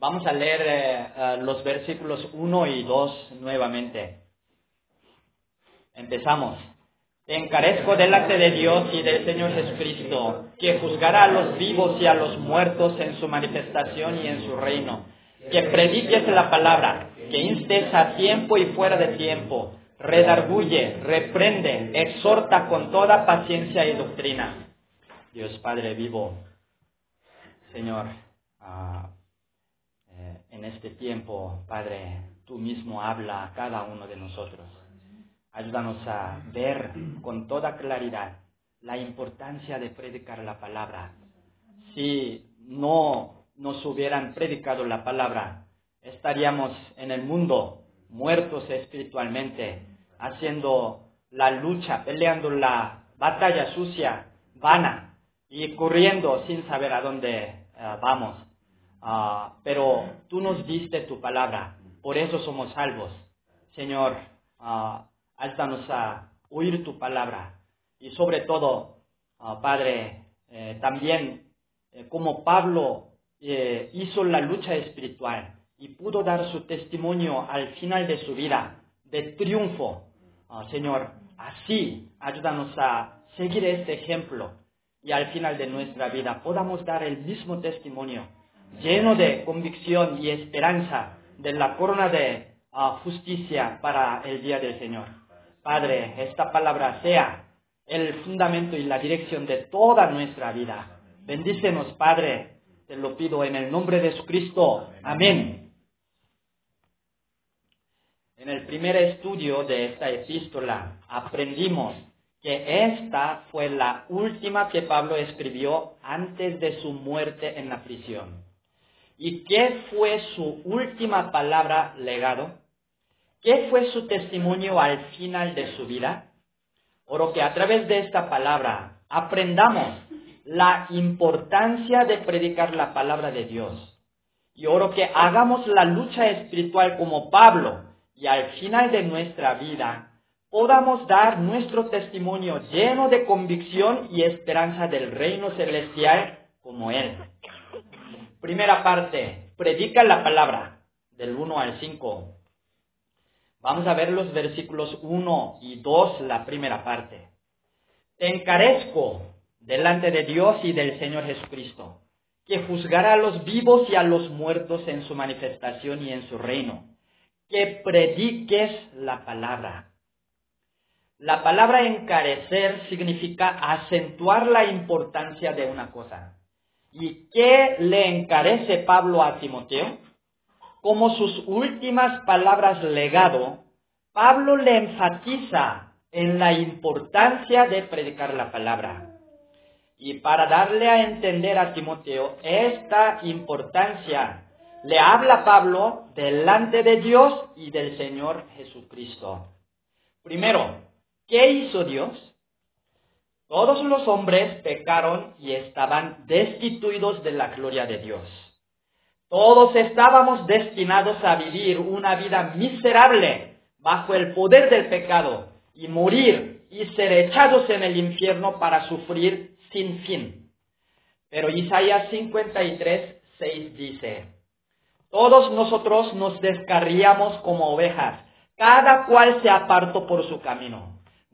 Vamos a leer eh, eh, los versículos 1 y 2 nuevamente. Empezamos. Te encarezco delante de Dios y del Señor Jesucristo, que juzgará a los vivos y a los muertos en su manifestación y en su reino. Que prediques la palabra, que instes a tiempo y fuera de tiempo, redarguye, reprende, exhorta con toda paciencia y doctrina. Dios Padre vivo, Señor, ah, eh, en este tiempo, Padre, tú mismo habla a cada uno de nosotros. Ayúdanos a ver con toda claridad la importancia de predicar la palabra. Si no nos hubieran predicado la palabra, estaríamos en el mundo muertos espiritualmente, haciendo la lucha, peleando la batalla sucia, vana, y corriendo sin saber a dónde eh, vamos. Ah, pero tú nos diste tu palabra, por eso somos salvos. Señor, uh, a oír tu palabra. Y sobre todo, ah, Padre, eh, también eh, como Pablo hizo la lucha espiritual y pudo dar su testimonio al final de su vida de triunfo. Señor, así ayúdanos a seguir este ejemplo y al final de nuestra vida podamos dar el mismo testimonio, lleno de convicción y esperanza de la corona de ah, justicia para el día del Señor. Padre, esta palabra sea el fundamento y la dirección de toda nuestra vida. Bendícenos, Padre, te lo pido en el nombre de Jesucristo. Amén. En el primer estudio de esta epístola aprendimos que esta fue la última que Pablo escribió antes de su muerte en la prisión. ¿Y qué fue su última palabra legado? ¿Qué fue su testimonio al final de su vida? Oro que a través de esta palabra aprendamos la importancia de predicar la palabra de Dios. Y oro que hagamos la lucha espiritual como Pablo y al final de nuestra vida podamos dar nuestro testimonio lleno de convicción y esperanza del reino celestial como Él. Primera parte, predica la palabra, del 1 al 5. Vamos a ver los versículos 1 y 2, la primera parte. Te encarezco delante de Dios y del Señor Jesucristo, que juzgará a los vivos y a los muertos en su manifestación y en su reino, que prediques la palabra la palabra encarecer significa acentuar la importancia de una cosa. ¿Y qué le encarece Pablo a Timoteo? Como sus últimas palabras legado, Pablo le enfatiza en la importancia de predicar la palabra. Y para darle a entender a Timoteo esta importancia, le habla Pablo delante de Dios y del Señor Jesucristo. Primero, ¿Qué hizo Dios? Todos los hombres pecaron y estaban destituidos de la gloria de Dios. Todos estábamos destinados a vivir una vida miserable bajo el poder del pecado y morir y ser echados en el infierno para sufrir sin fin. Pero Isaías 53, 6 dice, todos nosotros nos descarríamos como ovejas, cada cual se apartó por su camino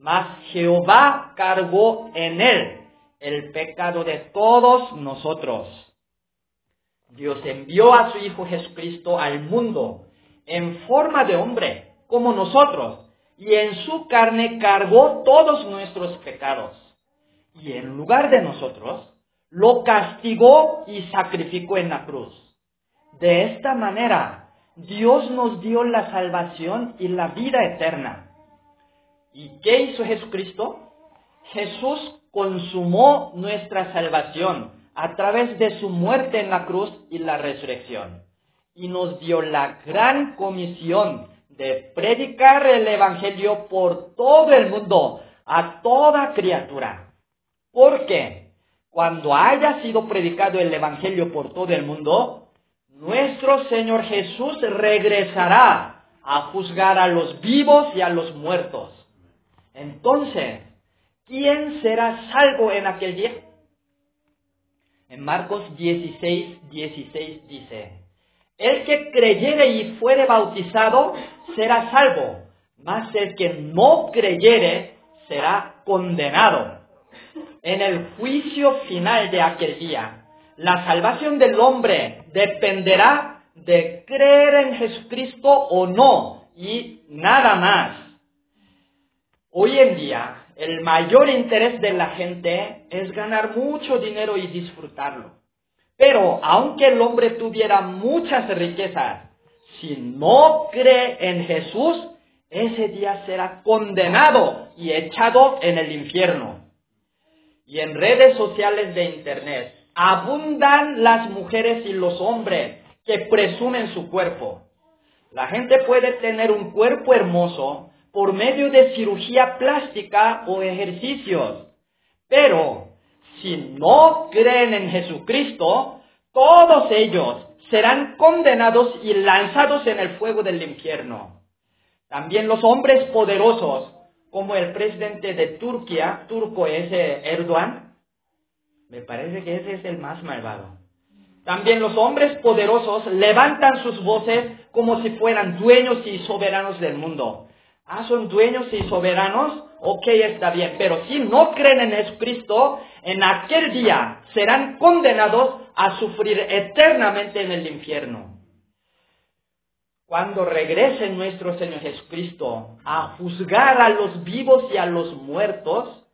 mas Jehová cargó en él el pecado de todos nosotros. Dios envió a su Hijo Jesucristo al mundo en forma de hombre, como nosotros, y en su carne cargó todos nuestros pecados. Y en lugar de nosotros, lo castigó y sacrificó en la cruz. De esta manera, Dios nos dio la salvación y la vida eterna ¿Y qué hizo Jesucristo? Jesús consumó nuestra salvación a través de su muerte en la cruz y la resurrección. Y nos dio la gran comisión de predicar el Evangelio por todo el mundo, a toda criatura. Porque cuando haya sido predicado el Evangelio por todo el mundo, nuestro Señor Jesús regresará a juzgar a los vivos y a los muertos. Entonces, ¿quién será salvo en aquel día? En Marcos 16, 16 dice, El que creyere y fuere bautizado será salvo, mas el que no creyere será condenado. En el juicio final de aquel día, la salvación del hombre dependerá de creer en Jesucristo o no, y nada más. Hoy en día, el mayor interés de la gente es ganar mucho dinero y disfrutarlo. Pero aunque el hombre tuviera muchas riquezas, si no cree en Jesús, ese día será condenado y echado en el infierno. Y en redes sociales de Internet abundan las mujeres y los hombres que presumen su cuerpo. La gente puede tener un cuerpo hermoso por medio de cirugía plástica o ejercicios, pero si no creen en Jesucristo, todos ellos serán condenados y lanzados en el fuego del infierno. También los hombres poderosos, como el presidente de Turquía, turco ese Erdogan, me parece que ese es el más malvado. También los hombres poderosos levantan sus voces como si fueran dueños y soberanos del mundo. Ah, son dueños y soberanos, ok, está bien, pero si no creen en Jesucristo, en aquel día serán condenados a sufrir eternamente en el infierno. Cuando regrese nuestro Señor Jesucristo a juzgar a los vivos y a los muertos,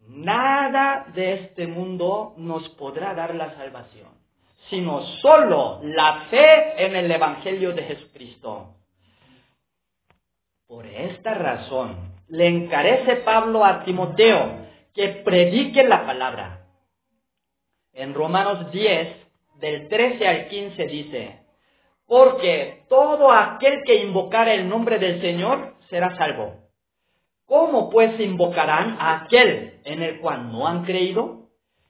nada de este mundo nos podrá dar la salvación, sino solo la fe en el Evangelio de Jesucristo. Por esta razón, le encarece Pablo a Timoteo que predique la palabra. En Romanos 10, del 13 al 15 dice, porque todo aquel que invocara el nombre del Señor será salvo. ¿Cómo pues invocarán a aquel en el cual no han creído?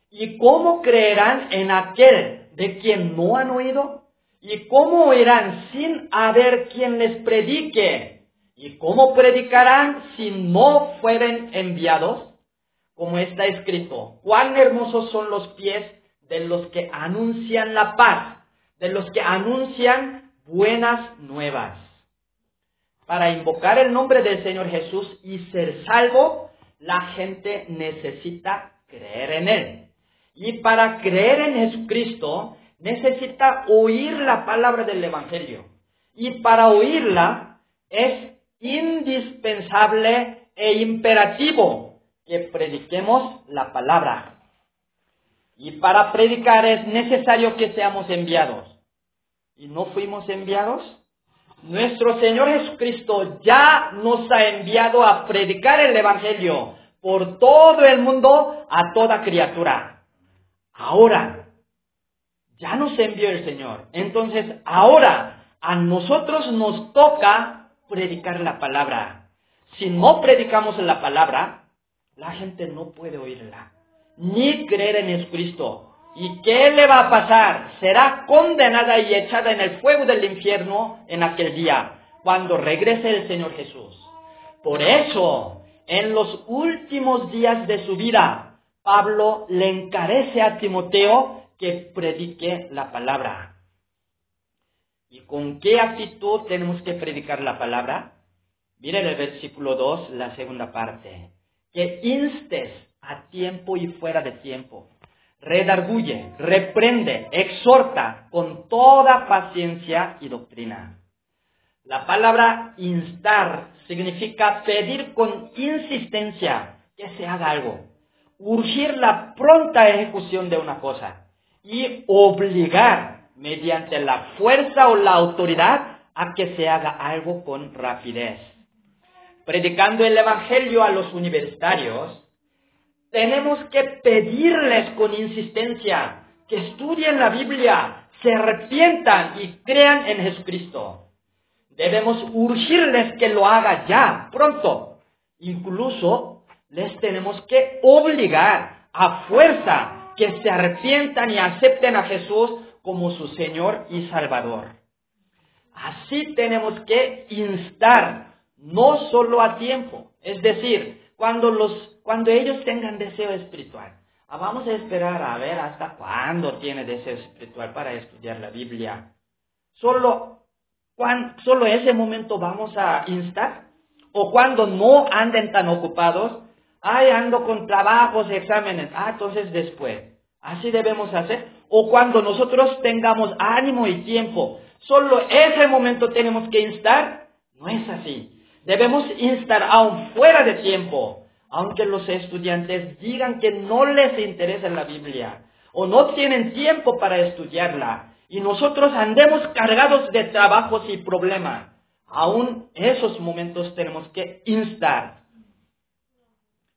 ¿Y cómo creerán en aquel de quien no han oído? ¿Y cómo oirán sin haber quien les predique? ¿Y cómo predicarán si no fueren enviados? Como está escrito, cuán hermosos son los pies de los que anuncian la paz, de los que anuncian buenas nuevas. Para invocar el nombre del Señor Jesús y ser salvo, la gente necesita creer en Él. Y para creer en Jesucristo, necesita oír la palabra del Evangelio. Y para oírla es indispensable e imperativo que prediquemos la palabra. Y para predicar es necesario que seamos enviados. ¿Y no fuimos enviados? Nuestro Señor Jesucristo ya nos ha enviado a predicar el Evangelio por todo el mundo a toda criatura. Ahora, ya nos envió el Señor. Entonces, ahora a nosotros nos toca predicar la palabra. Si no predicamos la palabra, la gente no puede oírla, ni creer en Jesucristo. ¿Y qué le va a pasar? Será condenada y echada en el fuego del infierno en aquel día, cuando regrese el Señor Jesús. Por eso, en los últimos días de su vida, Pablo le encarece a Timoteo que predique la palabra. ¿Y con qué actitud tenemos que predicar la palabra? Miren el versículo 2, la segunda parte. Que instes a tiempo y fuera de tiempo. Redarguye, reprende, exhorta con toda paciencia y doctrina. La palabra instar significa pedir con insistencia que se haga algo, urgir la pronta ejecución de una cosa y obligar mediante la fuerza o la autoridad a que se haga algo con rapidez. Predicando el Evangelio a los universitarios, tenemos que pedirles con insistencia que estudien la Biblia, se arrepientan y crean en Jesucristo. Debemos urgirles que lo haga ya, pronto. Incluso les tenemos que obligar a fuerza que se arrepientan y acepten a Jesús como su Señor y Salvador. Así tenemos que instar, no solo a tiempo, es decir, cuando, los, cuando ellos tengan deseo espiritual. Ah, vamos a esperar a ver hasta cuándo tiene deseo espiritual para estudiar la Biblia. ¿Solo, ¿Solo ese momento vamos a instar? ¿O cuando no anden tan ocupados? Ay, ando con trabajos, exámenes. Ah, entonces después. Así debemos hacer. O cuando nosotros tengamos ánimo y tiempo. Solo ese momento tenemos que instar. No es así. Debemos instar aún fuera de tiempo. Aunque los estudiantes digan que no les interesa la Biblia o no tienen tiempo para estudiarla y nosotros andemos cargados de trabajos y problemas, aún esos momentos tenemos que instar.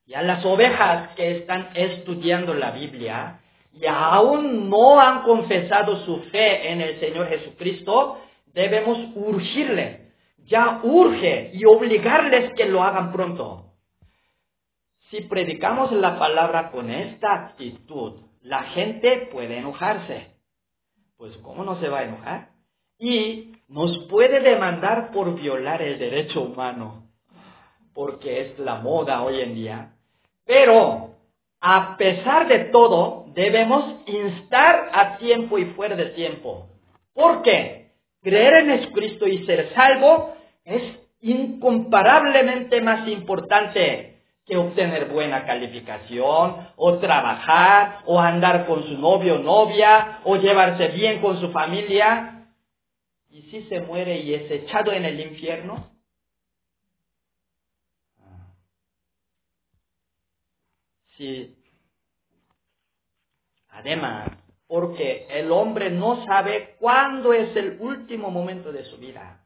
Y a las ovejas que están estudiando la Biblia y aún no han confesado su fe en el Señor Jesucristo, debemos urgirles, ya urge y obligarles que lo hagan pronto. Si predicamos la palabra con esta actitud, la gente puede enojarse. Pues ¿cómo no se va a enojar? Y nos puede demandar por violar el derecho humano, porque es la moda hoy en día. Pero, a pesar de todo, debemos instar a tiempo y fuera de tiempo. ¿Por qué? Creer en Jesucristo y ser salvo es incomparablemente más importante que obtener buena calificación, o trabajar, o andar con su novio o novia, o llevarse bien con su familia. ¿Y si se muere y es echado en el infierno? Sí. Además, porque el hombre no sabe cuándo es el último momento de su vida.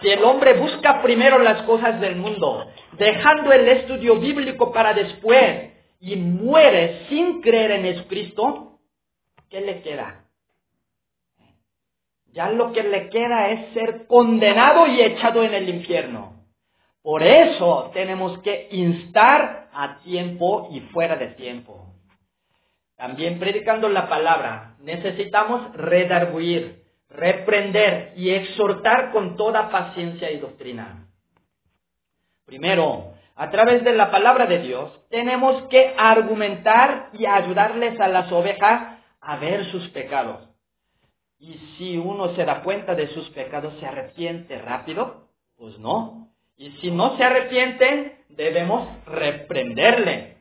Si el hombre busca primero las cosas del mundo, dejando el estudio bíblico para después, y muere sin creer en Jesucristo, ¿qué le queda? Ya lo que le queda es ser condenado y echado en el infierno. Por eso tenemos que instar a tiempo y fuera de tiempo. También predicando la palabra, necesitamos redarguir, reprender y exhortar con toda paciencia y doctrina. Primero, a través de la palabra de Dios, tenemos que argumentar y ayudarles a las ovejas a ver sus pecados. Y si uno se da cuenta de sus pecados, ¿se arrepiente rápido? Pues no. Y si no se arrepiente, debemos reprenderle.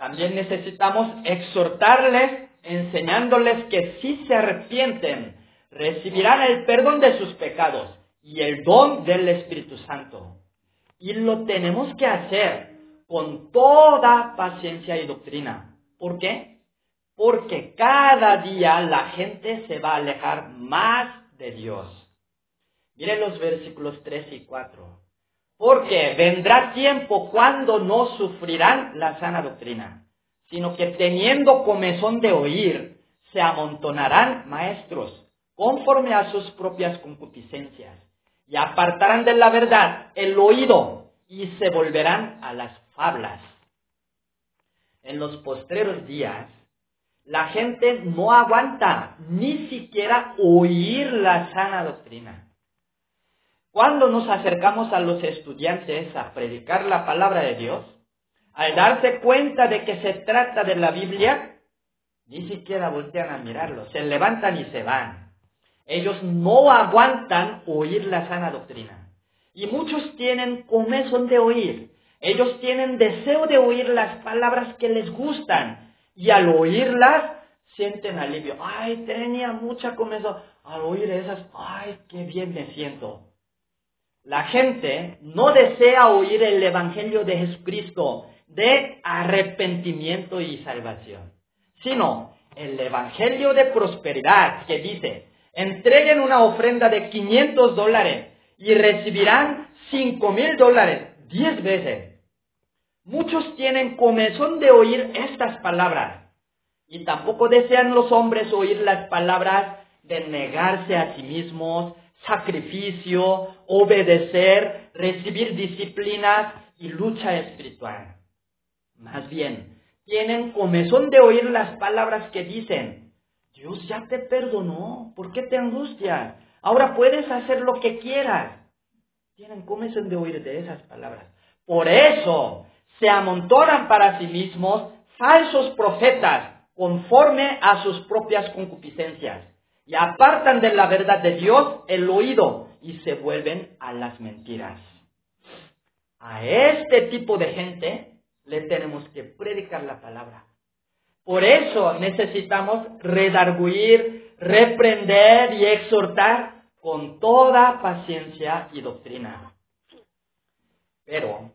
También necesitamos exhortarles, enseñándoles que si se arrepienten, recibirán el perdón de sus pecados y el don del Espíritu Santo. Y lo tenemos que hacer con toda paciencia y doctrina. ¿Por qué? Porque cada día la gente se va a alejar más de Dios. Miren los versículos 3 y 4. Porque vendrá tiempo cuando no sufrirán la sana doctrina, sino que teniendo comezón de oír, se amontonarán maestros conforme a sus propias concupiscencias, y apartarán de la verdad el oído y se volverán a las fablas. En los postreros días, la gente no aguanta ni siquiera oír la sana doctrina. Cuando nos acercamos a los estudiantes a predicar la palabra de Dios, al darse cuenta de que se trata de la Biblia, ni siquiera voltean a mirarlo, se levantan y se van. Ellos no aguantan oír la sana doctrina. Y muchos tienen comezón de oír. Ellos tienen deseo de oír las palabras que les gustan. Y al oírlas, sienten alivio. Ay, tenía mucha comezón. Al oír esas, ay, qué bien me siento. La gente no desea oír el Evangelio de Jesucristo de arrepentimiento y salvación, sino el Evangelio de prosperidad que dice, entreguen una ofrenda de 500 dólares y recibirán 5 mil dólares, 10 veces. Muchos tienen comezón de oír estas palabras y tampoco desean los hombres oír las palabras de negarse a sí mismos, sacrificio, obedecer, recibir disciplinas y lucha espiritual. Más bien, tienen comezón de oír las palabras que dicen, Dios ya te perdonó. ¿Por qué te angustias? Ahora puedes hacer lo que quieras. Tienen comezón de oír de esas palabras. Por eso se amontonan para sí mismos falsos profetas conforme a sus propias concupiscencias. Y apartan de la verdad de Dios el oído y se vuelven a las mentiras. A este tipo de gente le tenemos que predicar la palabra. Por eso necesitamos redarguir, reprender y exhortar con toda paciencia y doctrina. Pero,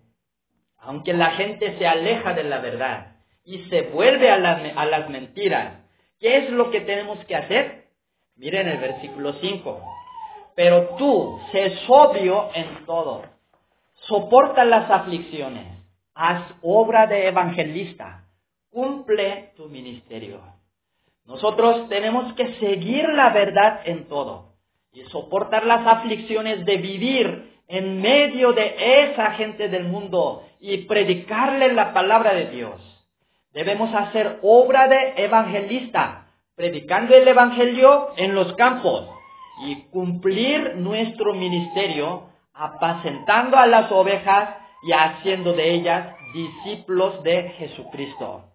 aunque la gente se aleja de la verdad y se vuelve a las, mentiras, ¿qué es lo que tenemos que hacer? Miren el versículo 5. Pero tú, sé sobrio en todo, soporta las aflicciones, haz obra de evangelista, cumple tu ministerio. Nosotros tenemos que seguir la verdad en todo y soportar las aflicciones de vivir en medio de esa gente del mundo y predicarle la palabra de Dios. Debemos hacer obra de evangelista, predicando el Evangelio en los campos y cumplir nuestro ministerio apacentando a las ovejas y haciendo de ellas discípulos de Jesucristo.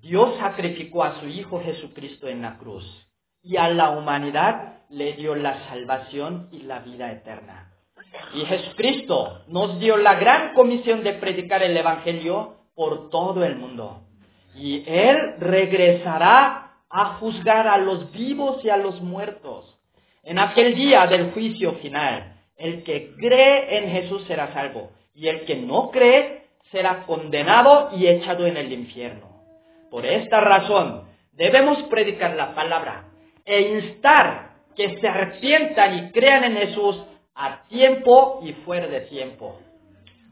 Dios sacrificó a su Hijo Jesucristo en la cruz y a la humanidad le dio la salvación y la vida eterna. Y Jesucristo nos dio la gran comisión de predicar el Evangelio por todo el mundo. Y Él regresará a juzgar a los vivos y a los muertos. En aquel día del juicio final, el que cree en Jesús será salvo y el que no cree será condenado y echado en el infierno. Por esta razón, debemos predicar la palabra e instar que se arrepientan y crean en Jesús a tiempo y fuera de tiempo.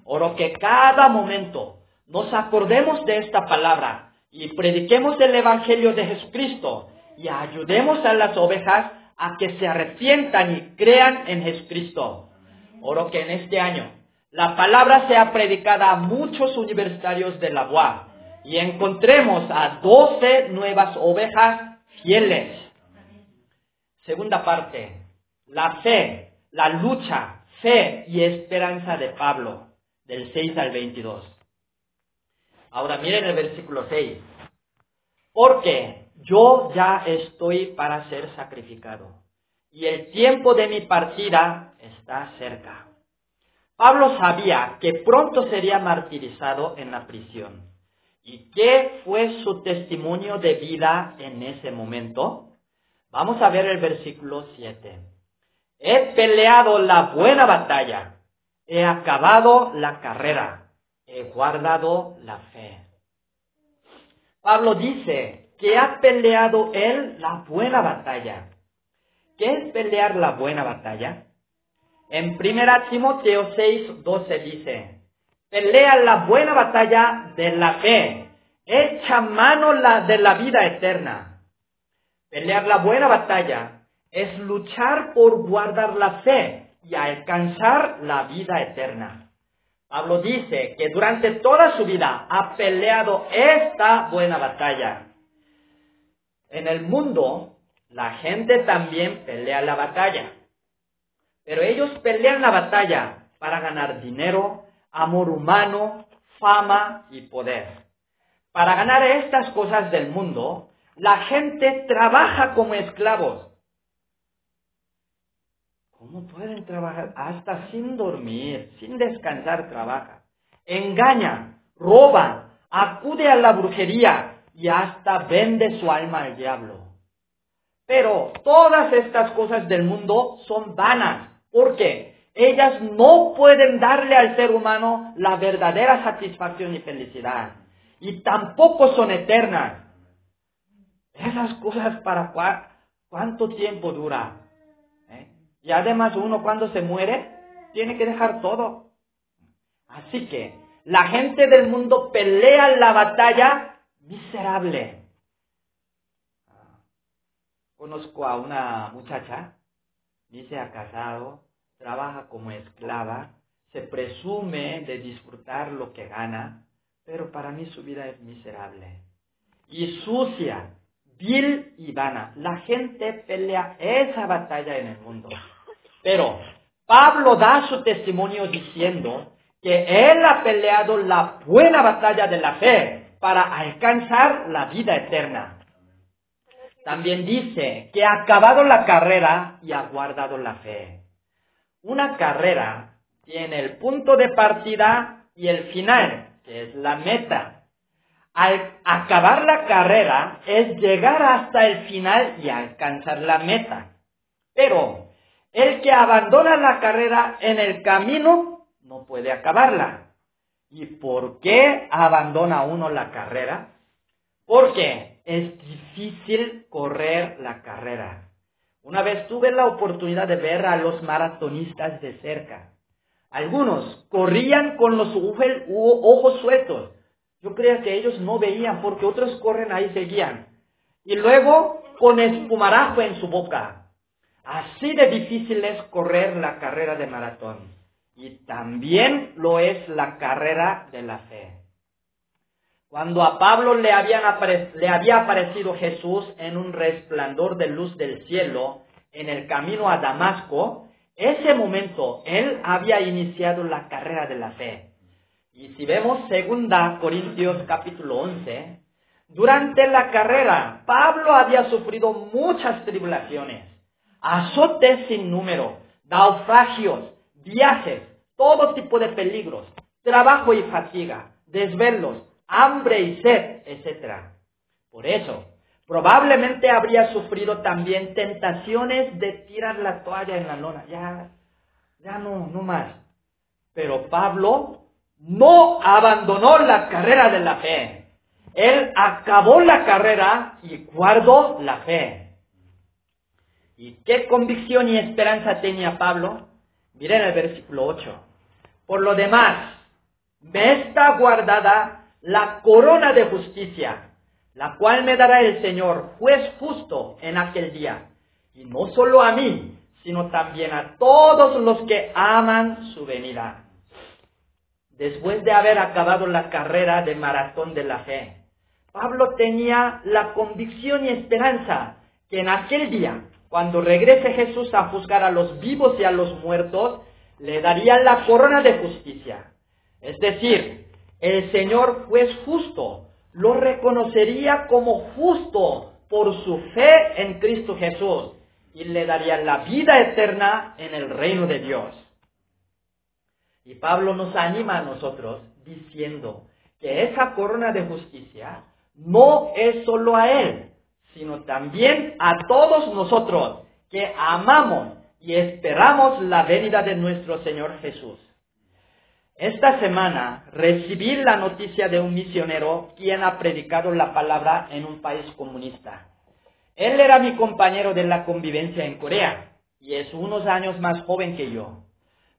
Oro que cada momento nos acordemos de esta palabra y prediquemos el Evangelio de Jesucristo y ayudemos a las ovejas a que se arrepientan y crean en Jesucristo. Oro que en este año la palabra sea predicada a muchos universitarios de la UAP y encontremos a doce nuevas ovejas fieles. Segunda parte, la fe, la lucha, fe y esperanza de Pablo, del 6 al 22. Ahora miren el versículo 6. Porque yo ya estoy para ser sacrificado y el tiempo de mi partida está cerca. Pablo sabía que pronto sería martirizado en la prisión. ¿Y qué fue su testimonio de vida en ese momento? Vamos a ver el versículo 7. He peleado la buena batalla, he acabado la carrera, he guardado la fe. Pablo dice que ha peleado él la buena batalla. ¿Qué es pelear la buena batalla? En 1 Timoteo 6, 12 dice, pelea la buena batalla de la fe, echa mano la de la vida eterna. Pelear la buena batalla es luchar por guardar la fe y alcanzar la vida eterna. Pablo dice que durante toda su vida ha peleado esta buena batalla. En el mundo, la gente también pelea la batalla. Pero ellos pelean la batalla para ganar dinero, amor humano, fama y poder. Para ganar estas cosas del mundo, la gente trabaja como esclavos. ¿Cómo pueden trabajar? Hasta sin dormir, sin descansar trabaja. Engaña, roba, acude a la brujería y hasta vende su alma al diablo. Pero todas estas cosas del mundo son vanas. ¿Por qué? ellas no pueden darle al ser humano la verdadera satisfacción y felicidad. Y tampoco son eternas. Esas cosas para cuánto tiempo dura. Y además uno cuando se muere tiene que dejar todo. Así que la gente del mundo pelea la batalla miserable. Conozco a una muchacha, ni se ha casado, trabaja como esclava, se presume de disfrutar lo que gana, pero para mí su vida es miserable. Y sucia, vil y vana. La gente pelea esa batalla en el mundo. Pero Pablo da su testimonio diciendo que él ha peleado la buena batalla de la fe para alcanzar la vida eterna. también dice que ha acabado la carrera y ha guardado la fe. Una carrera tiene el punto de partida y el final, que es la meta. Al acabar la carrera es llegar hasta el final y alcanzar la meta. Pero el que abandona la carrera en el camino no puede acabarla. ¿Y por qué abandona uno la carrera? Porque es difícil correr la carrera. Una vez tuve la oportunidad de ver a los maratonistas de cerca. Algunos corrían con los ojos sueltos. Yo creía que ellos no veían porque otros corren ahí seguían. Y luego con espumarajo en su boca. Así de difícil es correr la carrera de maratón. Y también lo es la carrera de la fe. Cuando a Pablo le, había aparecido Jesús en un resplandor de luz del cielo en el camino a Damasco, ese momento él había iniciado la carrera de la fe. Y si vemos segunda Corintios capítulo 11, durante la carrera Pablo había sufrido muchas tribulaciones, azotes sin número, naufragios, viajes, todo tipo de peligros, trabajo y fatiga, desvelos, hambre y sed, etc. Por eso, probablemente habría sufrido también tentaciones de tirar la toalla en la lona. Ya, ya no, no más. Pero Pablo no abandonó la carrera de la fe. Él acabó la carrera y guardó la fe. ¿Y qué convicción y esperanza tenía Pablo? Miren el versículo 8. Por lo demás, me está guardada la corona de justicia, la cual me dará el Señor, juez justo en aquel día, y no solo a mí, sino también a todos los que aman su venida. Después de haber acabado la carrera de maratón de la fe, Pablo tenía la convicción y esperanza que en aquel día, cuando regrese Jesús a juzgar a los vivos y a los muertos, le daría la corona de justicia. Es decir, el Señor juez justo lo reconocería como justo por su fe en Cristo Jesús y le daría la vida eterna en el reino de Dios. Y Pablo nos anima a nosotros diciendo que esa corona de justicia no es solo a Él, sino también a todos nosotros que amamos y esperamos la venida de nuestro Señor Jesús. Esta semana recibí la noticia de un misionero quien ha predicado la palabra en un país comunista. Él era mi compañero de la convivencia en Corea y es unos años más joven que yo.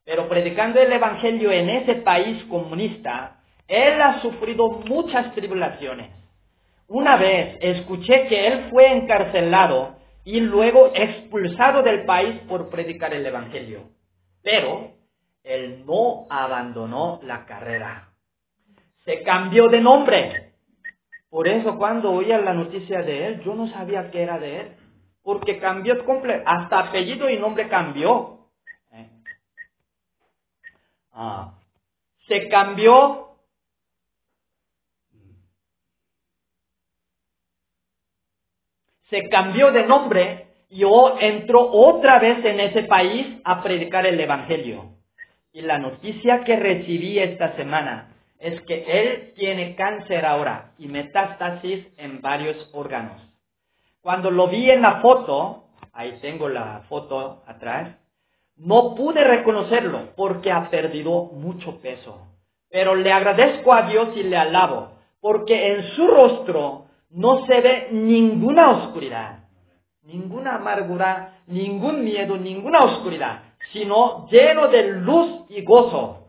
Pero predicando el Evangelio en ese país comunista, él ha sufrido muchas tribulaciones. Una vez escuché que él fue encarcelado y luego expulsado del país por predicar el Evangelio. Pero él no abandonó la carrera. Se cambió de nombre. Por eso cuando oía la noticia de él, yo no sabía que era de él. Porque cambió hasta apellido y nombre cambió. ¿Eh? Ah. se cambió se cambió de nombre y entró otra vez en ese país a predicar el Evangelio. Y la noticia que recibí esta semana es que él tiene cáncer ahora y metástasis en varios órganos. Cuando lo vi en la foto, ahí tengo la foto atrás, no pude reconocerlo porque ha perdido mucho peso. Pero le agradezco a Dios y le alabo porque en su rostro no se ve ninguna oscuridad, ninguna amargura, ningún miedo, ninguna oscuridad sino lleno de luz y gozo.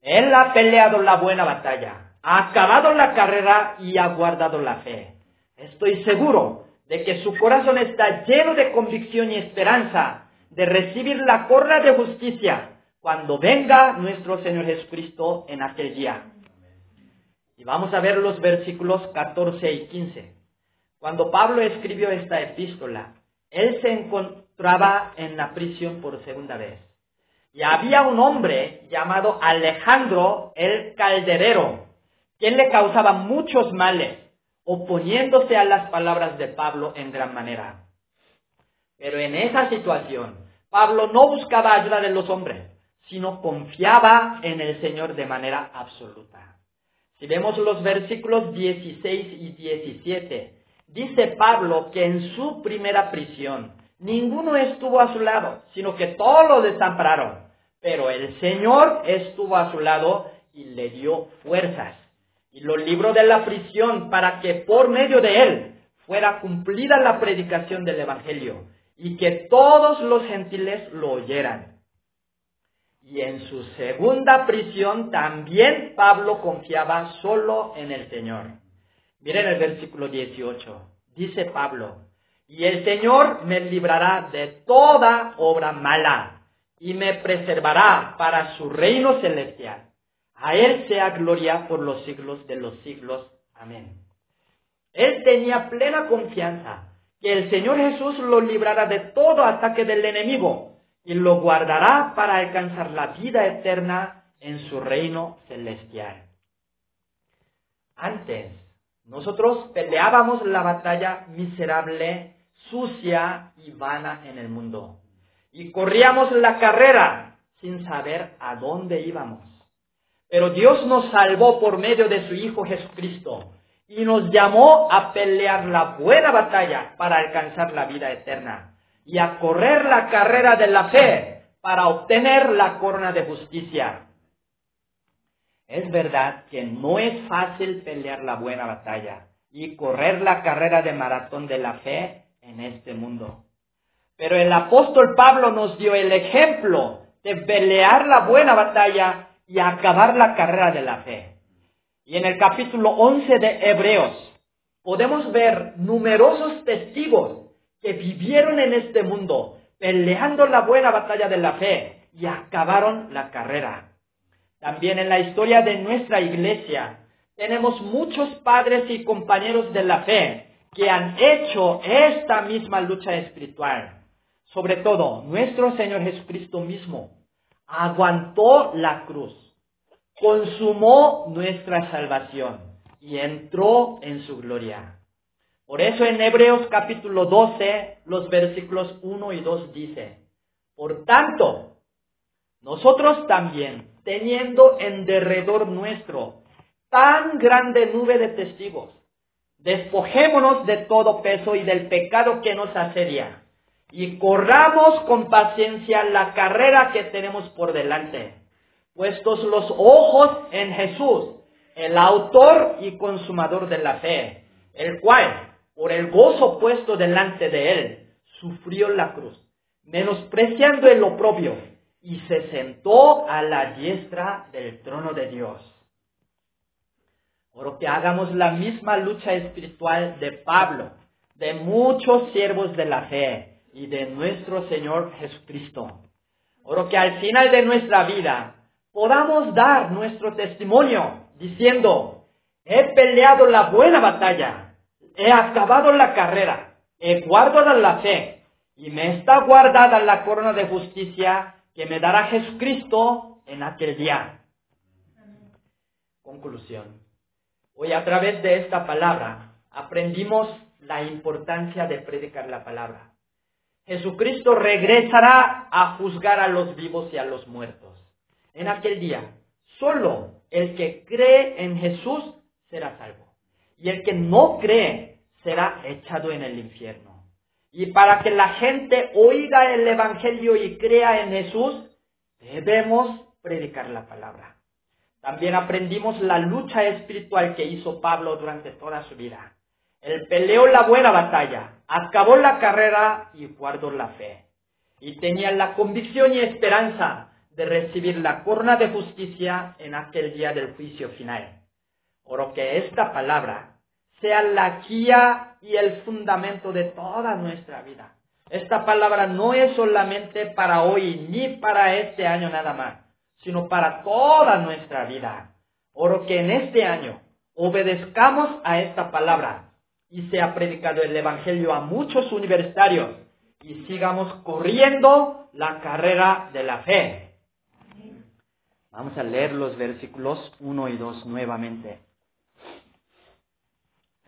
Él ha peleado la buena batalla, ha acabado la carrera y ha guardado la fe. Estoy seguro de que su corazón está lleno de convicción y esperanza de recibir la corona de justicia cuando venga nuestro Señor Jesucristo en aquel día. Y vamos a ver los versículos 14 y 15. Cuando Pablo escribió esta epístola, él se encontraba en la prisión por segunda vez. Y había un hombre llamado Alejandro el Calderero, quien le causaba muchos males, oponiéndose a las palabras de Pablo en gran manera. Pero en esa situación, Pablo no buscaba ayuda de los hombres, sino confiaba en el Señor de manera absoluta. Si vemos los versículos 16 y 17, dice Pablo que en su primera prisión ninguno estuvo a su lado, sino que todos lo desampararon. Pero el Señor estuvo a su lado y le dio fuerzas y lo libró de la prisión para que por medio de él fuera cumplida la predicación del Evangelio y que todos los gentiles lo oyeran. Y en su segunda prisión también Pablo confiaba solo en el Señor. Miren el versículo 18. Dice Pablo, y el Señor me librará de toda obra mala y me preservará para su reino celestial. A Él sea gloria por los siglos de los siglos. Amén. Él tenía plena confianza que el Señor Jesús lo librará de todo ataque del enemigo y lo guardará para alcanzar la vida eterna en su reino celestial. Antes, nosotros peleábamos la batalla miserable, sucia y vana en el mundo. Y corríamos la carrera sin saber a dónde íbamos. Pero Dios nos salvó por medio de su Hijo Jesucristo y nos llamó a pelear la buena batalla para alcanzar la vida eterna y a correr la carrera de la fe para obtener la corona de justicia. Es verdad que no es fácil pelear la buena batalla y correr la carrera de maratón de la fe en este mundo. Pero el apóstol Pablo nos dio el ejemplo de pelear la buena batalla y acabar la carrera de la fe. Y en el capítulo 11 de Hebreos podemos ver numerosos testigos que vivieron en este mundo peleando la buena batalla de la fe y acabaron la carrera. También en la historia de nuestra iglesia tenemos muchos padres y compañeros de la fe que han hecho esta misma lucha espiritual. Sobre todo, nuestro Señor Jesucristo mismo aguantó la cruz, consumó nuestra salvación y entró en su gloria. Por eso en Hebreos capítulo 12, los versículos 1 y 2 dice, por tanto, nosotros también, teniendo en derredor nuestro tan grande nube de testigos, despojémonos de todo peso y del pecado que nos asedia y corramos con paciencia la carrera que tenemos por delante, puestos los ojos en Jesús, el autor y consumador de la fe, el cual, por el gozo puesto delante de él, sufrió la cruz, menospreciando el oprobio, y se sentó a la diestra del trono de Dios. Por que hagamos la misma lucha espiritual de Pablo, de muchos siervos de la fe, y de nuestro Señor Jesucristo. Oro que al final de nuestra vida podamos dar nuestro testimonio diciendo, he peleado la buena batalla, he acabado la carrera, he guardado la fe y me está guardada la corona de justicia que me dará Jesucristo en aquel día. Conclusión. Hoy a través de esta palabra aprendimos la importancia de predicar la palabra. Jesucristo regresará a juzgar a los vivos y a los muertos. En aquel día, solo el que cree en Jesús será salvo. Y el que no cree será echado en el infierno. Y para que la gente oiga el Evangelio y crea en Jesús, debemos predicar la palabra. También aprendimos la lucha espiritual que hizo Pablo durante toda su vida. Él peleó la buena batalla, acabó la carrera y guardó la fe. Y tenía la convicción y esperanza de recibir la corona de justicia en aquel día del juicio final. Oro que esta palabra sea la guía y el fundamento de toda nuestra vida. Esta palabra no es solamente para hoy ni para este año nada más, sino para toda nuestra vida. Oro que en este año obedezcamos a esta palabra y se ha predicado el Evangelio a muchos universitarios y sigamos corriendo la carrera de la fe. Vamos a leer los versículos 1 y 2 nuevamente.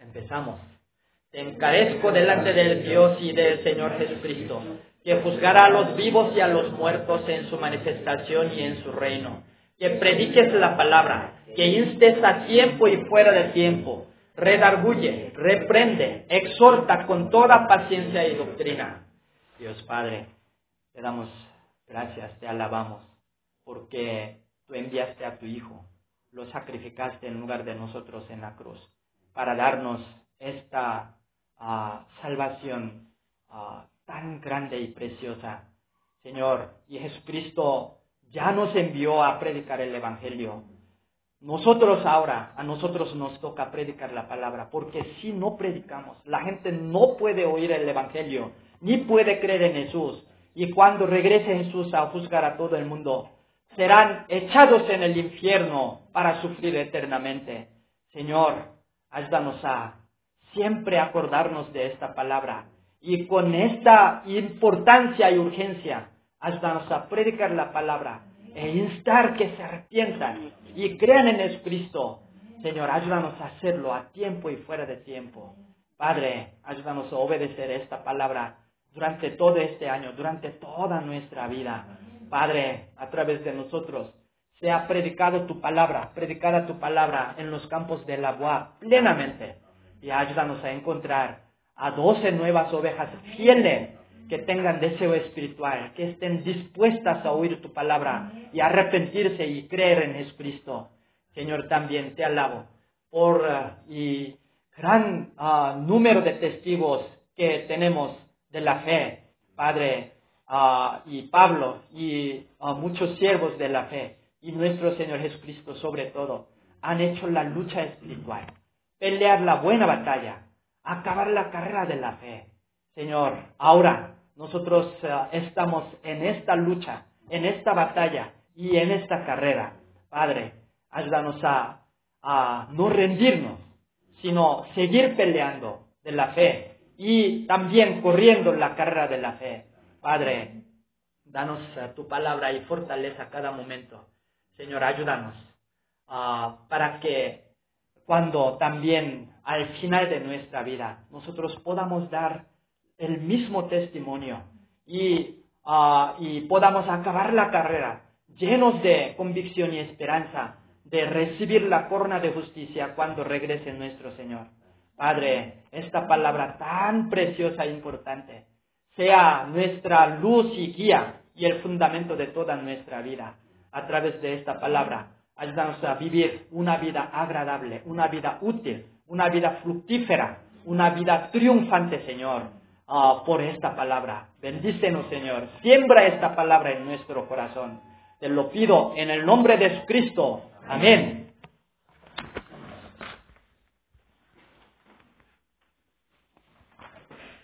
Empezamos. Te encarezco delante del Dios y del Señor Jesucristo, que juzgará a los vivos y a los muertos en su manifestación y en su reino. Que prediques la palabra, que instes a tiempo y fuera de tiempo, redarguye, reprende, exhorta con toda paciencia y doctrina. Dios Padre, te damos gracias, te alabamos, porque tú enviaste a tu Hijo, lo sacrificaste en lugar de nosotros en la cruz, para darnos esta ah, salvación ah, tan grande y preciosa. Señor, y Jesucristo ya nos envió a predicar el Evangelio. Nosotros ahora, a nosotros nos toca predicar la palabra, porque si no predicamos, la gente no puede oír el Evangelio, ni puede creer en Jesús. Y cuando regrese Jesús a juzgar a todo el mundo, serán echados en el infierno para sufrir eternamente. Señor, ayúdanos a siempre acordarnos de esta palabra y con esta importancia y urgencia, ayúdanos a predicar la palabra e instar que se arrepientan y crean en Jesucristo. Señor, ayúdanos a hacerlo a tiempo y fuera de tiempo. Padre, ayúdanos a obedecer esta palabra durante todo este año, durante toda nuestra vida. Padre, a través de nosotros, sea predicado tu palabra, predicada tu palabra en los campos de la boa plenamente. Y ayúdanos a encontrar a doce nuevas ovejas fieles que tengan deseo espiritual, que estén dispuestas a oír tu palabra y arrepentirse y creer en Jesucristo. Señor, también te alabo por uh, y gran uh, número de testigos que tenemos de la fe, Padre, uh, y Pablo y muchos siervos de la fe y nuestro Señor Jesucristo sobre todo, han hecho la lucha espiritual, pelear la buena batalla, acabar la carrera de la fe. Señor, ahora nosotros uh, estamos en esta lucha, en esta batalla y en esta carrera. Padre, ayúdanos a, a no rendirnos, sino seguir peleando de la fe y también corriendo la carrera de la fe. Padre, danos uh, tu palabra y fortaleza cada momento. Señor, ayúdanos uh, para que cuando también al final de nuestra vida nosotros podamos dar el mismo testimonio ah, y podamos acabar la carrera llenos de convicción y esperanza de recibir la corona de justicia cuando regrese nuestro Señor. Padre, esta palabra tan preciosa e importante sea nuestra luz y guía y el fundamento de toda nuestra vida. A través de esta palabra, ayúdanos a vivir una vida agradable, una vida útil, una vida fructífera, una vida triunfante, Señor Ah, por esta palabra. Bendícenos, Señor. Siembra esta palabra en nuestro corazón. Te lo pido en el nombre de Jesucristo. Amén.